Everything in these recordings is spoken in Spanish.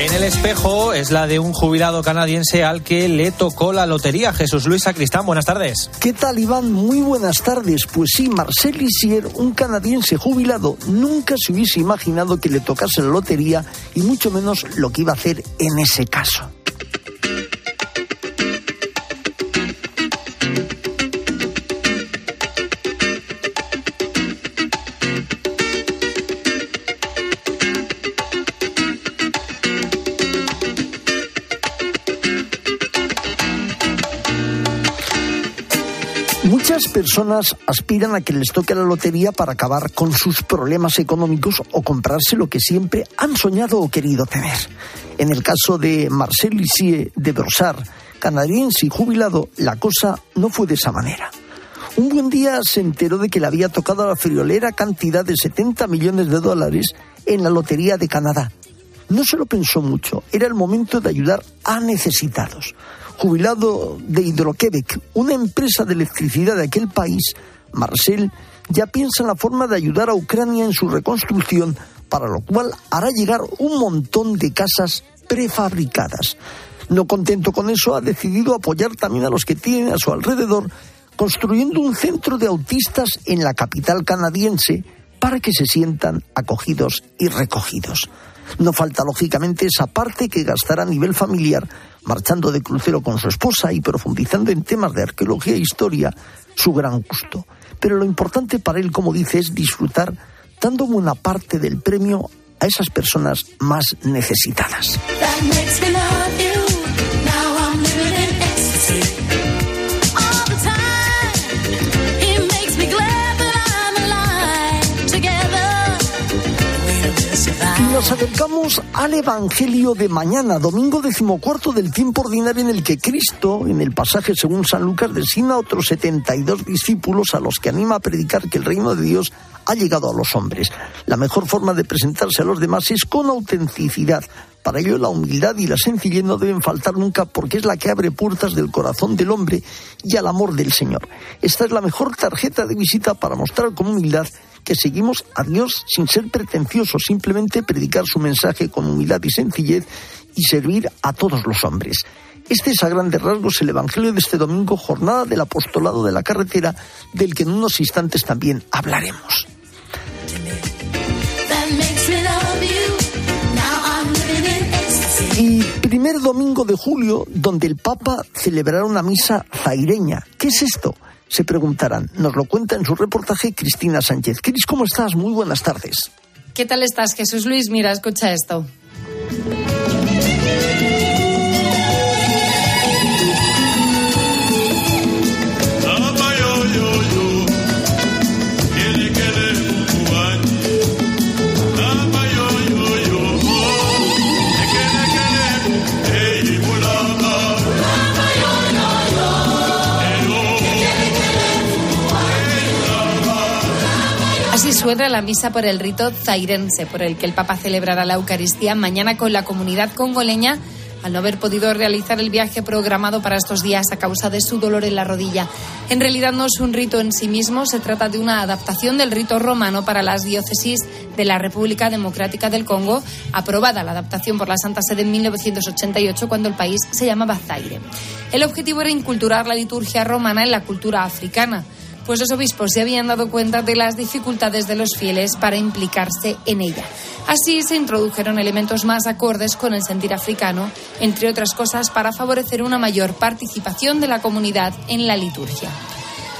En el espejo es la de un jubilado canadiense al que le tocó la lotería. Jesús Luis Sacristán, buenas tardes. ¿Qué tal, Iván? Muy buenas tardes. Pues sí, Marcel Lisier, un canadiense jubilado, nunca se hubiese imaginado que le tocase la lotería y mucho menos lo que iba a hacer en ese caso. Personas aspiran a que les toque la lotería para acabar con sus problemas económicos o comprarse lo que siempre han soñado o querido tener. En el caso de Marcel Lissier de Brossard, canadiense y jubilado, la cosa no fue de esa manera. Un buen día se enteró de que le había tocado la friolera cantidad de 70 millones de dólares en la Lotería de Canadá. No se lo pensó mucho, era el momento de ayudar a necesitados jubilado de Hidroquebec, una empresa de electricidad de aquel país, Marcel ya piensa en la forma de ayudar a Ucrania en su reconstrucción, para lo cual hará llegar un montón de casas prefabricadas. No contento con eso, ha decidido apoyar también a los que tienen a su alrededor, construyendo un centro de autistas en la capital canadiense para que se sientan acogidos y recogidos. No falta, lógicamente, esa parte que gastará a nivel familiar, marchando de crucero con su esposa y profundizando en temas de arqueología e historia, su gran gusto. Pero lo importante para él, como dice, es disfrutar dando buena parte del premio a esas personas más necesitadas. Nos acercamos al Evangelio de mañana, domingo decimocuarto del tiempo ordinario en el que Cristo, en el pasaje según San Lucas, designa a otros 72 discípulos a los que anima a predicar que el reino de Dios ha llegado a los hombres. La mejor forma de presentarse a los demás es con autenticidad. Para ello la humildad y la sencillez no deben faltar nunca porque es la que abre puertas del corazón del hombre y al amor del Señor. Esta es la mejor tarjeta de visita para mostrar con humildad que seguimos a Dios sin ser pretenciosos, simplemente predicar su mensaje con humildad y sencillez y servir a todos los hombres. Este es a grandes rasgos el Evangelio de este domingo, jornada del apostolado de la carretera, del que en unos instantes también hablaremos. Y primer domingo de julio, donde el Papa celebrará una misa zaireña. ¿Qué es esto? se preguntarán. Nos lo cuenta en su reportaje Cristina Sánchez. Cris, ¿cómo estás? Muy buenas tardes. ¿Qué tal estás, Jesús Luis? Mira, escucha esto. Misa por el rito zairense, por el que el Papa celebrará la Eucaristía mañana con la comunidad congoleña al no haber podido realizar el viaje programado para estos días a causa de su dolor en la rodilla. En realidad no es un rito en sí mismo, se trata de una adaptación del rito romano para las diócesis de la República Democrática del Congo, aprobada la adaptación por la Santa Sede en 1988 cuando el país se llamaba Zaire. El objetivo era inculturar la liturgia romana en la cultura africana pues los obispos se habían dado cuenta de las dificultades de los fieles para implicarse en ella. Así se introdujeron elementos más acordes con el sentir africano, entre otras cosas para favorecer una mayor participación de la comunidad en la liturgia.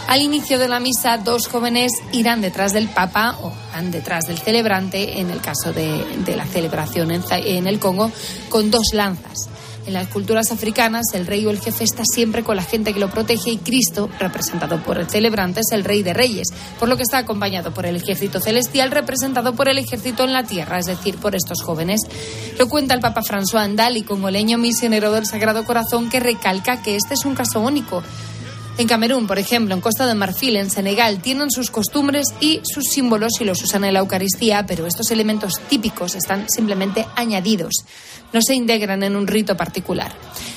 Al inicio de la misa, dos jóvenes irán detrás del Papa o van detrás del celebrante, en el caso de, la celebración en el Congo, con dos lanzas. En las culturas africanas, el rey o el jefe está siempre con la gente que lo protege y Cristo, representado por el celebrante, es el rey de reyes, por lo que está acompañado por el ejército celestial, representado por el ejército en la tierra, es decir, por estos jóvenes. Lo cuenta el Papa François Andal como leño misionero del Sagrado Corazón, que recalca que este es un caso único. En Camerún, por ejemplo, en Costa de Marfil, en Senegal, tienen sus costumbres y sus símbolos y los usan en la Eucaristía, pero estos elementos típicos están simplemente añadidos, no se integran en un rito particular.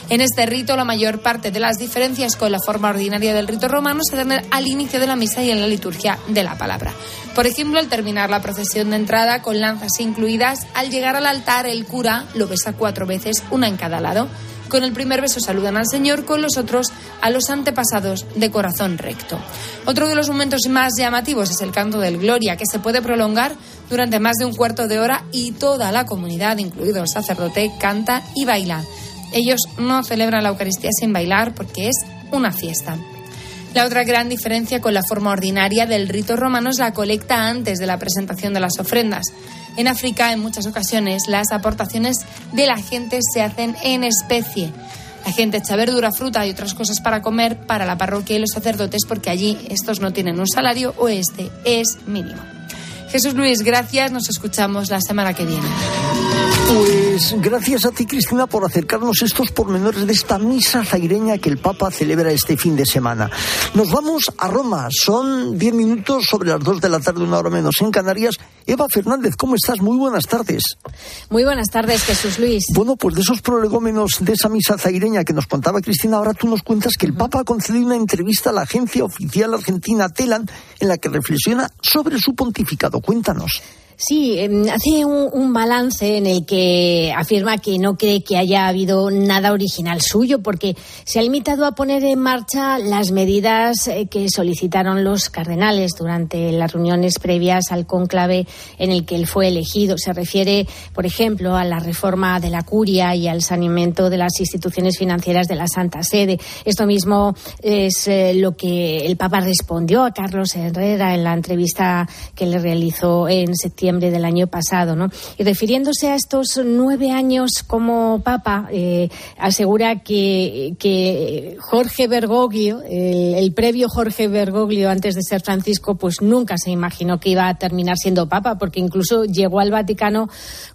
En este rito, la mayor parte de las diferencias con la forma ordinaria del rito romano se dan al inicio de la misa y en la liturgia de la palabra. Por ejemplo, al terminar la procesión de entrada con lanzas incluidas, al llegar al altar el cura lo besa cuatro veces, una en cada lado. Con el primer beso saludan al Señor, con los otros a los antepasados de corazón recto. Otro de los momentos más llamativos es el canto del Gloria, que se puede prolongar durante más de un cuarto de hora y toda la comunidad, incluido el sacerdote, canta y baila. Ellos no celebran la Eucaristía sin bailar porque es una fiesta. La otra gran diferencia con la forma ordinaria del rito romano es la colecta antes de la presentación de las ofrendas. En África, en muchas ocasiones, las aportaciones de la gente se hacen en especie. La gente echa verdura, fruta y otras cosas para comer para la parroquia y los sacerdotes porque allí estos no tienen un salario o este es mínimo. Jesús Luis, gracias. Nos escuchamos la semana que viene. Pues gracias a ti, Cristina, por acercarnos estos pormenores de esta misa zaireña que el Papa celebra este fin de semana. Nos vamos a Roma. Son diez minutos sobre las dos de la tarde, una hora menos en Canarias. Eva Fernández, ¿cómo estás? Muy buenas tardes. Muy buenas tardes, Jesús Luis. Bueno, pues de esos prolegómenos de esa misa zaireña que nos contaba Cristina, ahora tú nos cuentas que el Papa ha concedido una entrevista a la agencia oficial argentina TELAN en la que reflexiona sobre su pontificado. Cuéntanos. Sí, em, hace un, balance en el que afirma que no cree que haya habido nada original suyo, porque se ha limitado a poner en marcha las medidas eh, que solicitaron los cardenales durante las reuniones previas al cónclave en el que él fue elegido. Se refiere, por ejemplo, a la reforma de la curia y al saneamiento de las instituciones financieras de la Santa Sede. Esto mismo es eh, lo que el Papa respondió a Carlos Herrera en la entrevista que le realizó en septiembre del año pasado. ¿no? Y refiriéndose a estos nueve años como Papa, eh, asegura que, Jorge Bergoglio, el, previo Jorge Bergoglio antes de ser Francisco, pues nunca se imaginó que iba a terminar siendo Papa, porque incluso llegó al Vaticano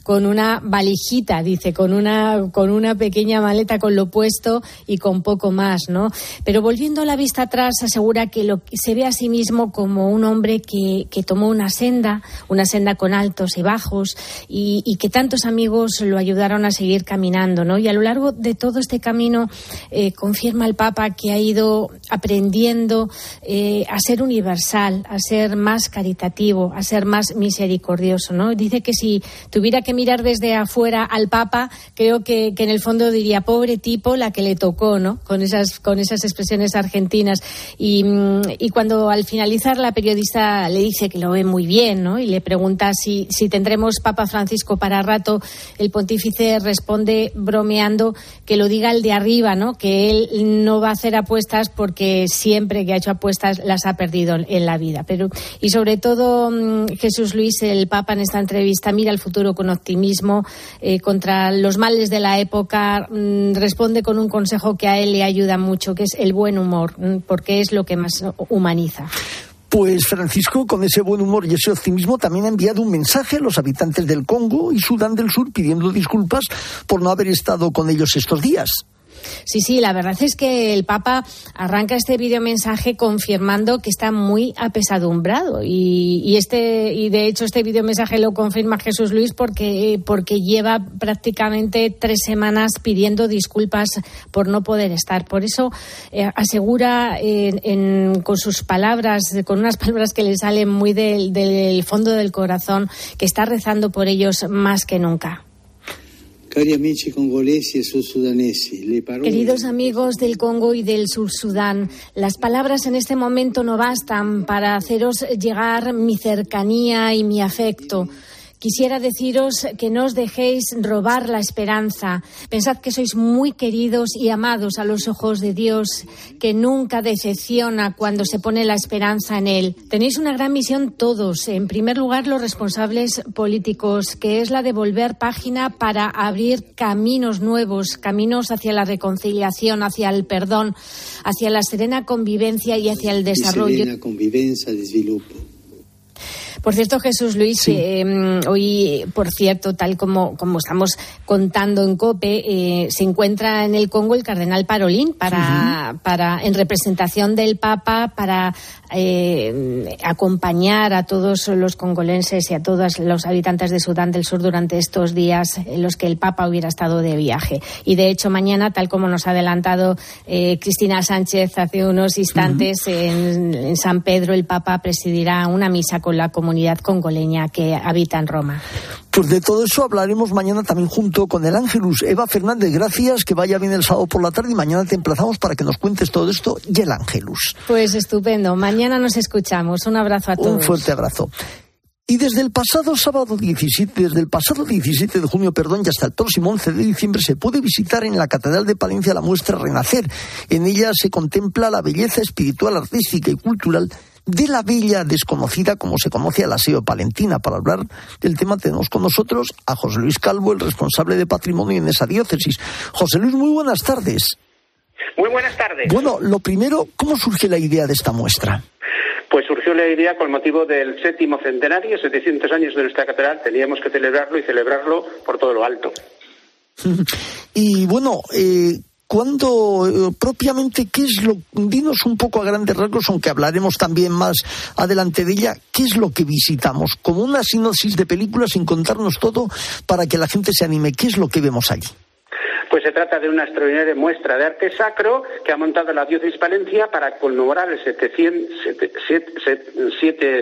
con una valijita, dice, con una, con una pequeña maleta con lo puesto y con poco más, ¿no? Pero volviendo la vista atrás, asegura que se ve a sí mismo como un hombre que, que tomó una senda, una senda con altos y bajos, y, que tantos amigos lo ayudaron a seguir caminando, ¿no? Y a lo largo de todo este camino eh, confirma el Papa que ha ido aprendiendo eh, a ser universal, a ser más caritativo, a ser más misericordioso, ¿no? Dice que si tuviera que mirar desde afuera al Papa, creo que, en el fondo diría, pobre tipo, la que le tocó, ¿no? Con esas, con esas expresiones argentinas. Y, y cuando al finalizar la periodista le dice que lo ve muy bien, ¿no? Y le pregunta si, si tendremos Papa Francisco para rato, el pontífice responde bromeando que lo diga el de arriba, ¿no? Que él no va a hacer apuestas porque siempre que ha hecho apuestas las ha perdido en la vida. Pero, y sobre todo, mm, Jesús Luis, el Papa en esta entrevista mira el futuro con optimismo optimismo eh, contra los males de la época, mm, responde con un consejo que a él le ayuda mucho, que es el buen humor, mm, porque es lo que más humaniza. Pues Francisco, con ese buen humor y ese optimismo, también ha enviado un mensaje a los habitantes del Congo y Sudán del Sur pidiendo disculpas por no haber estado con ellos estos días. Sí, sí, la verdad es que el Papa arranca este videomensaje confirmando que está muy apesadumbrado y, este y de hecho este videomensaje lo confirma Jesús Luis porque porque lleva prácticamente tres semanas pidiendo disculpas por no poder estar. Por eso eh, asegura con sus palabras, con unas palabras que le salen muy del fondo del corazón, que está rezando por ellos más que nunca. Queridos amigos del Congo y del Sur Sudán, las palabras en este momento no bastan para haceros llegar mi cercanía y mi afecto. Quisiera deciros que no os dejéis robar la esperanza. Pensad que sois muy queridos y amados a los ojos de Dios, que nunca decepciona cuando se pone la esperanza en Él. Tenéis una gran misión todos. En primer lugar, los responsables políticos, que es la de volver página para abrir caminos nuevos, caminos hacia la reconciliación, hacia el perdón, hacia la serena convivencia y hacia el desarrollo. Por cierto, Jesús Luis, em, hoy, por cierto, tal como, como estamos contando en COPE, eh, se encuentra en el Congo el cardenal Parolín para, para, en representación del Papa para eh, acompañar a todos los congolenses y a todos los habitantes de Sudán del Sur durante estos días en los que el Papa hubiera estado de viaje. Y de hecho, mañana, tal como nos ha adelantado eh, Cristina Sánchez hace unos instantes, en, en San Pedro el Papa presidirá una misa con la comunidad congoleña que habita en Roma. Pues de todo eso hablaremos mañana también junto con el Ángelus. Eva Fernández, gracias, que vaya bien el sábado por la tarde y mañana te emplazamos para que nos cuentes todo esto y el Ángelus. Pues estupendo, mañana nos escuchamos. Un abrazo a todos. Un fuerte abrazo. Y desde el pasado sábado 17, desde el pasado 17 de junio, perdón, y hasta el próximo 11 de diciembre se puede visitar en la Catedral de Palencia la muestra Renacer. En ella se contempla la belleza espiritual, artística y cultural de la bella desconocida como se conoce a la SEO palentina. Para hablar del tema tenemos con nosotros a José Luis Calvo, el responsable de patrimonio en esa diócesis. José Luis, muy buenas tardes. Muy buenas tardes. Bueno, lo primero, ¿cómo surge la idea de esta muestra? Pues surgió la idea con motivo del séptimo centenario, 700 años de nuestra catedral, teníamos que celebrarlo y celebrarlo por todo lo alto. Y bueno, eh, cuando eh, propiamente qué es lo dinos un poco a grandes rasgos aunque hablaremos también más adelante de ella qué es lo que visitamos como una sinopsis de película sin contarnos todo para que la gente se anime. Qué es lo que vemos allí pues se trata de una extraordinaria muestra de arte sacro que ha montado la diócesis Palencia para conmemorar el 700,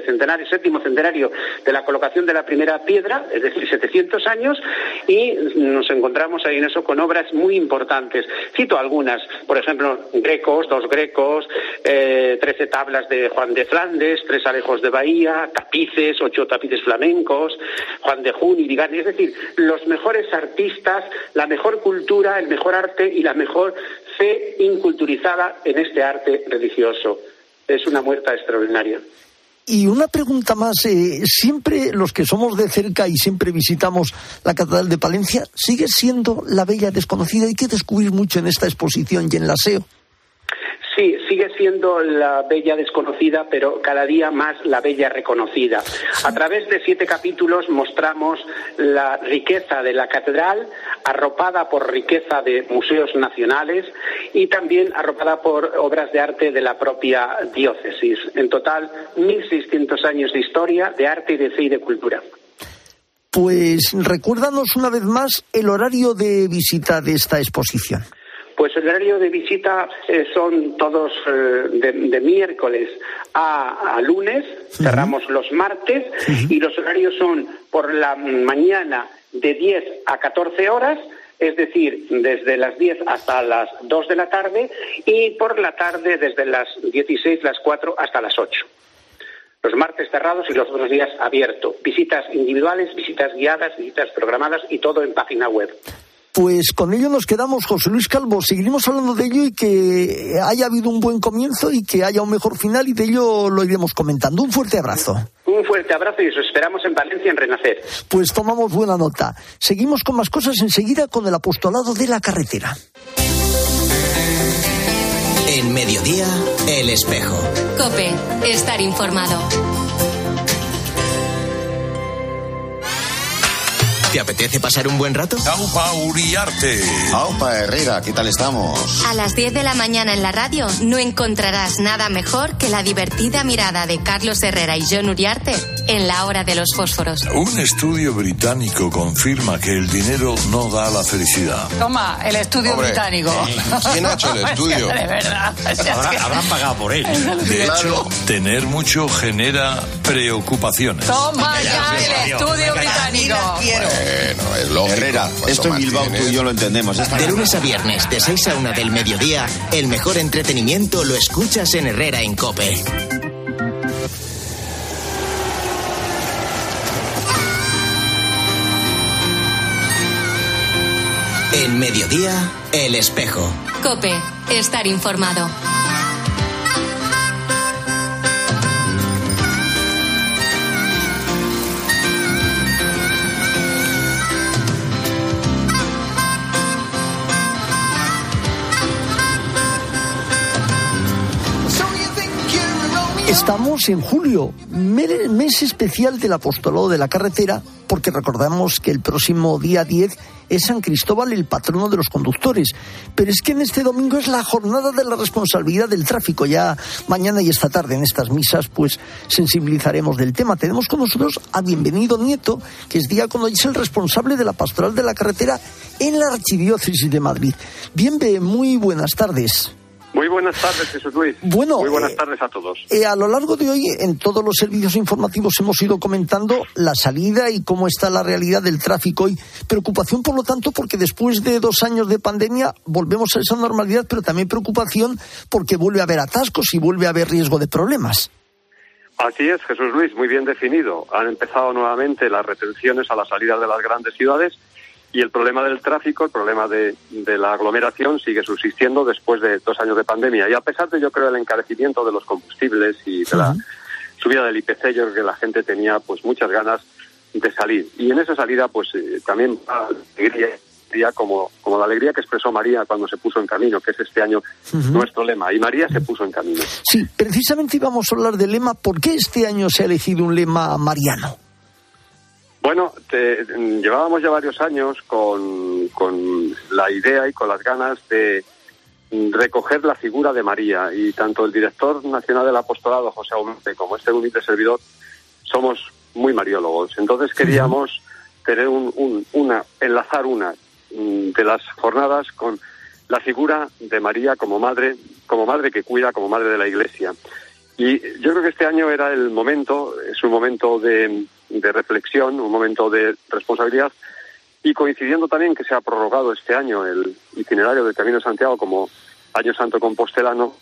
centenario, séptimo centenario de la colocación de la primera piedra, es decir, 700 años, y nos encontramos ahí en eso con obras muy importantes. Cito algunas, por ejemplo, grecos, dos grecos, eh, trece tablas de Juan de Flandes, tres alejos de Bahía, tapices, ocho tapices flamencos, Juan de Jun y Vigani, es decir, los mejores artistas, la mejor cultura, el mejor arte y la mejor fe inculturizada en este arte religioso. Es una muerta extraordinaria. Y una pregunta más, eh, siempre los que somos de cerca y siempre visitamos la Catedral de Palencia, ¿sigue siendo la bella desconocida? Hay que descubrir mucho en esta exposición y en la SEO. Sí, sigue siendo la bella desconocida, pero cada día más la bella reconocida. A través de siete capítulos mostramos la riqueza de la catedral, arropada por riqueza de museos nacionales y también arropada por obras de arte de la propia diócesis. En total, 1.600 años de historia, de arte y de fe y de cultura. Pues recuérdanos una vez más el horario de visita de esta exposición. Pues el horario de visita eh, son todos eh, de, miércoles a, lunes, cerramos los martes. Y los horarios son por la mañana de 10 a 14 horas, es decir, desde las 10 hasta las 2 de la tarde y por la tarde desde las 16, las 4 hasta las 8 los martes cerrados y los otros días abiertos. Visitas individuales, visitas guiadas, visitas programadas y todo en página web. Pues con ello nos quedamos, José Luis Calvo. Seguiremos hablando de ello y que haya habido un buen comienzo y que haya un mejor final y de ello lo iremos comentando. Un fuerte abrazo. Un fuerte abrazo y os esperamos en Valencia en Renacer. Pues tomamos buena nota. Seguimos con más cosas enseguida con el apostolado de la carretera. En mediodía, el espejo. Cope, estar informado. ¿Te apetece pasar un buen rato? Aupa Uriarte. Aupa Herrera, ¿qué tal estamos? A las 10 de la mañana en la radio no encontrarás nada mejor que la divertida mirada de Carlos Herrera y John Uriarte en la hora de los fósforos. Un estudio británico confirma que el dinero no da la felicidad. Toma, el estudio británico. ¿Quién ha hecho el estudio? de verdad. Habrán pagado por él. De hecho, tener mucho genera preocupaciones. Toma ya el estudio británico. Bueno, es lógico. Herrera, esto en Bilbao tú y yo lo entendemos. De lunes a viernes, de 6 a 1 del mediodía, el mejor entretenimiento lo escuchas en Herrera en Cope. En mediodía, el espejo. Cope, estar informado. Estamos en julio, mes especial del apostolado de la carretera, porque recordamos que el próximo día 10 es San Cristóbal el patrono de los conductores. Pero es que en este domingo es la jornada de la responsabilidad del tráfico. Ya mañana y esta tarde en estas misas, pues sensibilizaremos del tema. Tenemos con nosotros a Bienvenido Nieto, que es diácono y es el responsable de la pastoral de la carretera en la Archidiócesis de Madrid. Bienve, muy buenas tardes. Muy buenas tardes, Jesús Luis. Bueno, muy buenas eh, tardes a todos. Eh, a lo largo de hoy, en todos los servicios informativos hemos ido comentando la salida y cómo está la realidad del tráfico hoy. Preocupación, por lo tanto, porque después de dos años de pandemia volvemos a esa normalidad, pero también preocupación porque vuelve a haber atascos y vuelve a haber riesgo de problemas. Así es, Jesús Luis, muy bien definido. Han empezado nuevamente las retenciones a la salida de las grandes ciudades y el problema del tráfico, el problema de, la aglomeración sigue subsistiendo después de dos años de pandemia. Y a pesar de, yo creo, el encarecimiento de los combustibles y de la subida del IPC, yo creo que la gente tenía pues muchas ganas de salir. Y en esa salida, pues eh, también alegría, como, como la alegría que expresó María cuando se puso en camino, que es este año nuestro lema. Y María se puso en camino. Sí, precisamente íbamos a hablar del lema. ¿Por qué este año se ha elegido un lema mariano? Bueno, llevábamos ya varios años con, la idea y con las ganas de recoger la figura de María y tanto el director nacional del apostolado, José Aumente, como este humilde servidor, somos muy mariólogos. Entonces queríamos tener una, enlazar una mm, de las jornadas con la figura de María como madre, como madre que cuida, como madre de la Iglesia. Y yo creo que este año era el momento, es un momento de, de reflexión, un momento de responsabilidad y coincidiendo también que se ha prorrogado este año el itinerario del Camino de Santiago como Año Santo Compostelano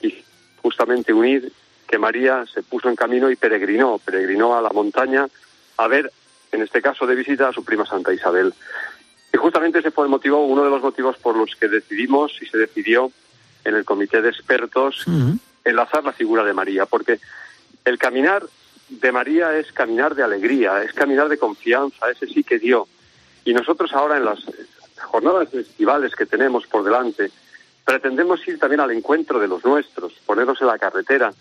y justamente unir que María se puso en camino y peregrinó, peregrinó a la montaña a ver, en este caso de visita, a su prima Santa Isabel. Y justamente ese fue el motivo, uno de los motivos por los que decidimos y se decidió en el comité de expertos enlazar la figura de María, porque el caminar de María es caminar de alegría, es caminar de confianza, ese sí que dio. Y nosotros ahora en las jornadas festivales que tenemos por delante, pretendemos ir también al encuentro de los nuestros, ponernos en la carretera,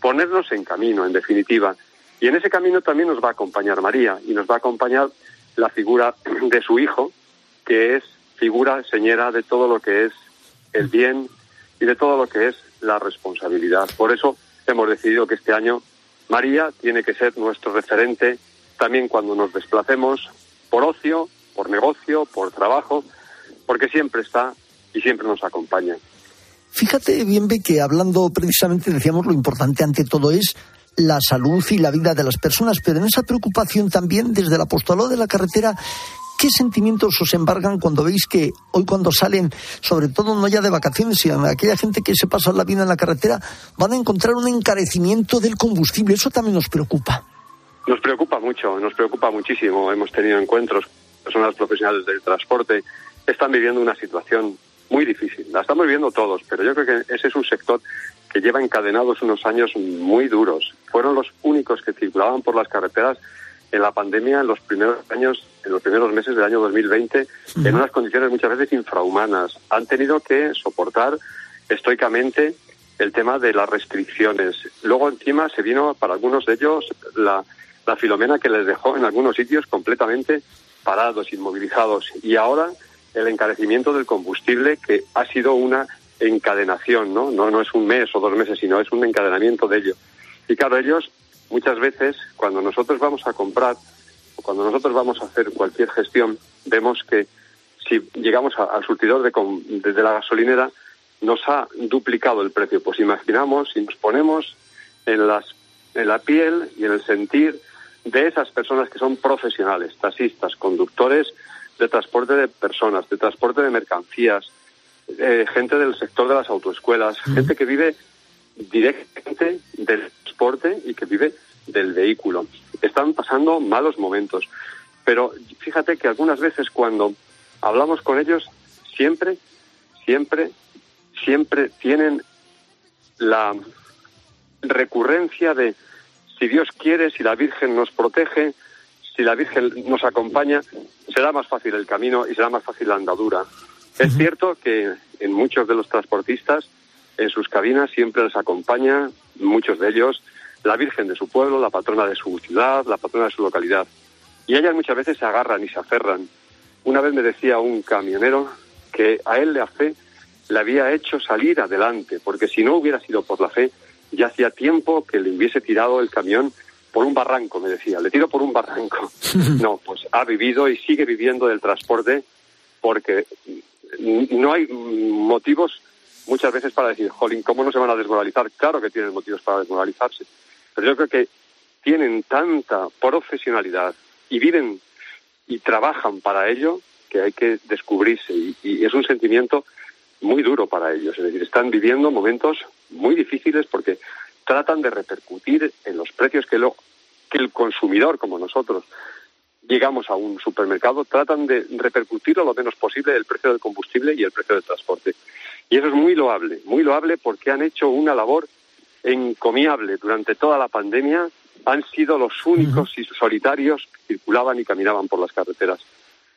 ponernos en camino, en definitiva. Y en ese camino también nos va a acompañar María y nos va a acompañar la figura de su hijo, que es figura señera de todo lo que es el bien y de todo lo que es la responsabilidad. Por eso hemos decidido que este año María tiene que ser nuestro referente también cuando nos desplacemos por ocio, por negocio, por trabajo, porque siempre está y siempre nos acompaña. Fíjate bien, que hablando precisamente decíamos lo importante ante todo es la salud y la vida de las personas, pero en esa preocupación también desde el apostolado de la carretera ¿Qué sentimientos os embargan cuando veis que hoy cuando salen, sobre todo no ya de vacaciones, sino aquella gente que se pasa la vida en la carretera, van a encontrar un encarecimiento del combustible? Eso también nos preocupa. Nos preocupa mucho, nos preocupa muchísimo. Hemos tenido encuentros, personas profesionales del transporte están viviendo una situación muy difícil. La estamos viviendo todos, pero yo creo que ese es un sector que lleva encadenados unos años muy duros. Fueron los únicos que circulaban por las carreteras en la pandemia en los primeros años, en los primeros meses del año 2020, en unas condiciones muchas veces infrahumanas. Han tenido que soportar estoicamente el tema de las restricciones. Luego encima se vino para algunos de ellos la, la filomena que les dejó en algunos sitios completamente parados, inmovilizados. Y ahora el encarecimiento del combustible que ha sido una encadenación, ¿no? No, no es un mes o dos meses, sino es un encadenamiento de ello. Y claro, ellos muchas veces cuando nosotros vamos a comprar o cuando nosotros vamos a hacer cualquier gestión, vemos que si llegamos al surtidor de, de, la gasolinera, nos ha duplicado el precio. Pues imaginamos si nos ponemos en, las, en la piel y en el sentir de esas personas que son profesionales, taxistas, conductores de transporte de personas, de transporte de mercancías, eh, gente del sector de las autoescuelas, gente que vive directamente del transporte y que vive del vehículo. Están pasando malos momentos. Pero fíjate que algunas veces cuando hablamos con ellos, siempre, siempre, siempre tienen la recurrencia de si Dios quiere, si la Virgen nos protege, si la Virgen nos acompaña, será más fácil el camino y será más fácil la andadura. Es cierto que en muchos de los transportistas en sus cabinas siempre les acompaña, muchos de ellos, la Virgen de su pueblo, la patrona de su ciudad, la patrona de su localidad. Y ellas muchas veces se agarran y se aferran. Una vez me decía un camionero que a él la fe le había hecho salir adelante, porque si no hubiera sido por la fe, ya hacía tiempo que le hubiese tirado el camión por un barranco, me decía, le tiro por un barranco. No, pues ha vivido y sigue viviendo del transporte porque no hay motivos muchas veces para decir, jolín, ¿cómo no se van a desmoralizar? Claro que tienen motivos para desmoralizarse, pero yo creo que tienen tanta profesionalidad y viven y trabajan para ello que hay que descubrirse y, es un sentimiento muy duro para ellos. Es decir, están viviendo momentos muy difíciles porque tratan de repercutir en los precios que, lo, que el consumidor, como nosotros, llegamos a un supermercado, tratan de repercutir lo menos posible el precio del combustible y el precio del transporte. Y eso es muy loable, muy loable porque han hecho una labor encomiable durante toda la pandemia. Han sido los únicos y solitarios que circulaban y caminaban por las carreteras.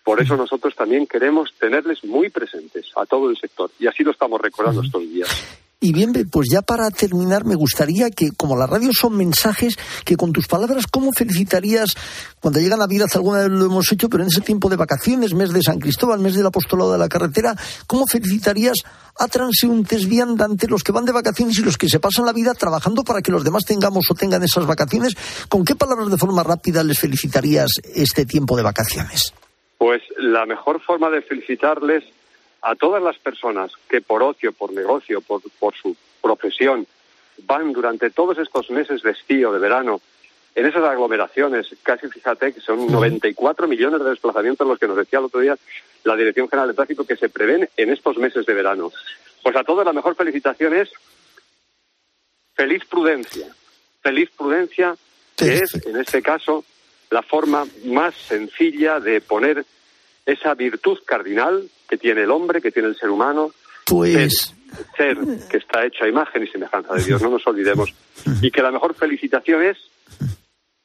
Por eso nosotros también queremos tenerles muy presentes a todo el sector y así lo estamos recordando estos días. Y bien, pues ya para terminar, me gustaría que, como la radio son mensajes, que con tus palabras, ¿cómo felicitarías cuando llega Navidad? Alguna vez lo hemos hecho, pero en ese tiempo de vacaciones, mes de San Cristóbal, mes del apostolado de la carretera, ¿cómo felicitarías a transeúntes viandantes, los que van de vacaciones y los que se pasan la vida trabajando para que los demás tengamos o tengan esas vacaciones? ¿Con qué palabras de forma rápida les felicitarías este tiempo de vacaciones? Pues la mejor forma de felicitarles a todas las personas que por ocio, por negocio, por, su profesión, van durante todos estos meses de estío, de verano, en esas aglomeraciones, casi fíjate que son 94 millones de desplazamientos los que nos decía el otro día la Dirección General de Tráfico que se prevén en estos meses de verano. Pues a todos la mejor felicitación es feliz prudencia. Feliz prudencia, que es, en este caso, la forma más sencilla de poner esa virtud cardinal que tiene el hombre, que tiene el ser humano. Pues. Ser, que está hecho a imagen y semejanza de Dios, no nos olvidemos. Y que la mejor felicitación es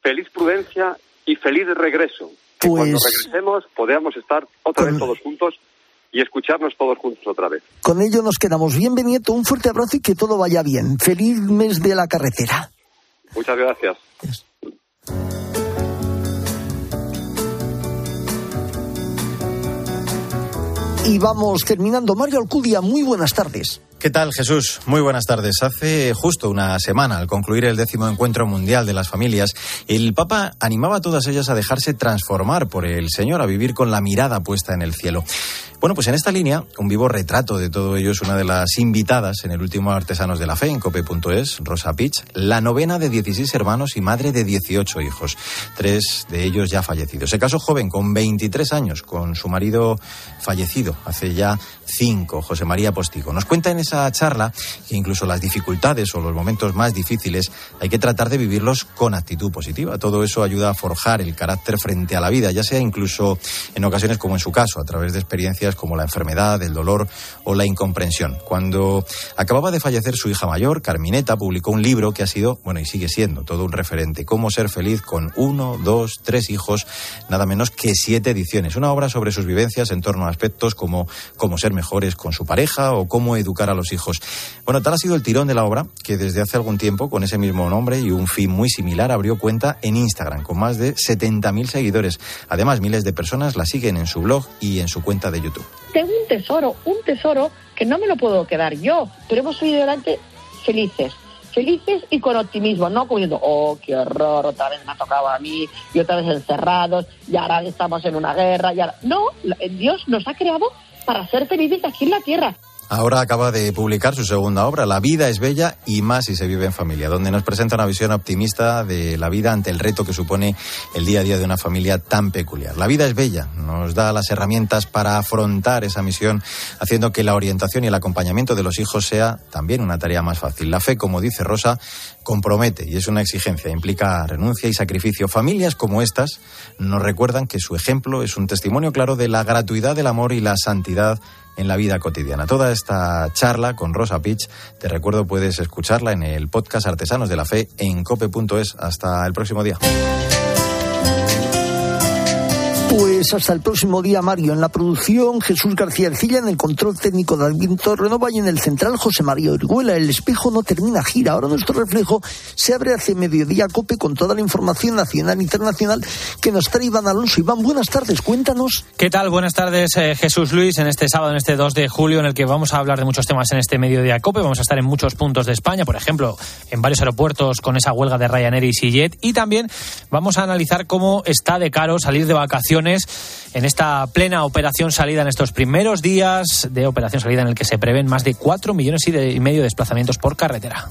feliz prudencia y feliz regreso. Que cuando pues regresemos podamos estar otra vez todos juntos y escucharnos todos juntos otra vez. Con ello nos quedamos. Bien, un fuerte abrazo y que todo vaya bien. Feliz mes de la carretera. Muchas gracias. Y vamos terminando. Mario Alcudia, muy buenas tardes. ¿Qué tal, Jesús? Muy buenas tardes. Hace justo una semana, al concluir el décimo encuentro mundial de las familias, el Papa animaba a todas ellas a dejarse transformar por el Señor, a vivir con la mirada puesta en el cielo. Bueno, pues en esta línea, un vivo retrato de todo ello es una de las invitadas en el último Artesanos de la Fe en cope.es, Rosa Pitch, la novena de 16 hermanos y madre de 18 hijos, tres de ellos ya fallecidos. Se casó joven, con 23 años, con su marido fallecido hace ya cinco, José María Postigo. Nos cuenta en esa charla que incluso las dificultades o los momentos más difíciles hay que tratar de vivirlos con actitud positiva. Todo eso ayuda a forjar el carácter frente a la vida, ya sea incluso en ocasiones como en su caso, a través de experiencias como la enfermedad, el dolor o la incomprensión. Cuando acababa de fallecer su hija mayor, Carmineta publicó un libro que ha sido, bueno, y sigue siendo todo un referente, Cómo ser feliz con uno, dos, tres hijos, nada menos que siete ediciones. Una obra sobre sus vivencias en torno a aspectos como cómo ser mejores con su pareja o cómo educar a los hijos. Bueno, tal ha sido el tirón de la obra que desde hace algún tiempo, con ese mismo nombre y un fin muy similar, abrió cuenta en Instagram con más de 70.000 seguidores. Además, miles de personas la siguen en su blog y en su cuenta de YouTube. Tengo un tesoro, un tesoro que no me lo puedo quedar yo, pero hemos salido adelante felices felices y con optimismo, no como oh, qué horror, otra vez me ha tocado a mí, y otra vez encerrados, y ahora estamos en una guerra, y No, Dios nos ha creado para ser felices aquí en la tierra. Ahora acaba de publicar su segunda obra, La vida es bella y más si se vive en familia, donde nos presenta una visión optimista de la vida ante el reto que supone el día a día de una familia tan peculiar. La vida es bella, nos da las herramientas para afrontar esa misión, haciendo que la orientación y el acompañamiento de los hijos sea también una tarea más fácil. La fe, como dice Rosa, compromete y es una exigencia, implica renuncia y sacrificio. Familias como estas nos recuerdan que su ejemplo es un testimonio claro de la gratuidad del amor y la santidad en la vida cotidiana. Toda esta charla con Rosa Pitch, te recuerdo, puedes escucharla en el podcast Artesanos de la Fe en cope.es. Hasta el próximo día. Hasta el próximo día, Mario. En la producción, Jesús García Arcilla. En el control técnico de Alviento Renova. Y en el central, José María Orihuela. El espejo no termina gira. Ahora nuestro reflejo se abre hacia mediodía COPE con toda la información nacional e internacional que nos trae Iván Alonso. Iván, buenas tardes. Cuéntanos. ¿Qué tal? Buenas tardes, eh, Jesús Luis. En este sábado, en este 2 de julio, en el que vamos a hablar de muchos temas en este mediodía COPE. Vamos a estar en muchos puntos de España. Por ejemplo, en varios aeropuertos con esa huelga de Ryanair y EasyJet. Y también vamos a analizar cómo está de caro salir de vacaciones en esta plena operación salida en estos primeros días de operación salida en el que se prevén más de 4 millones y, medio de desplazamientos por carretera.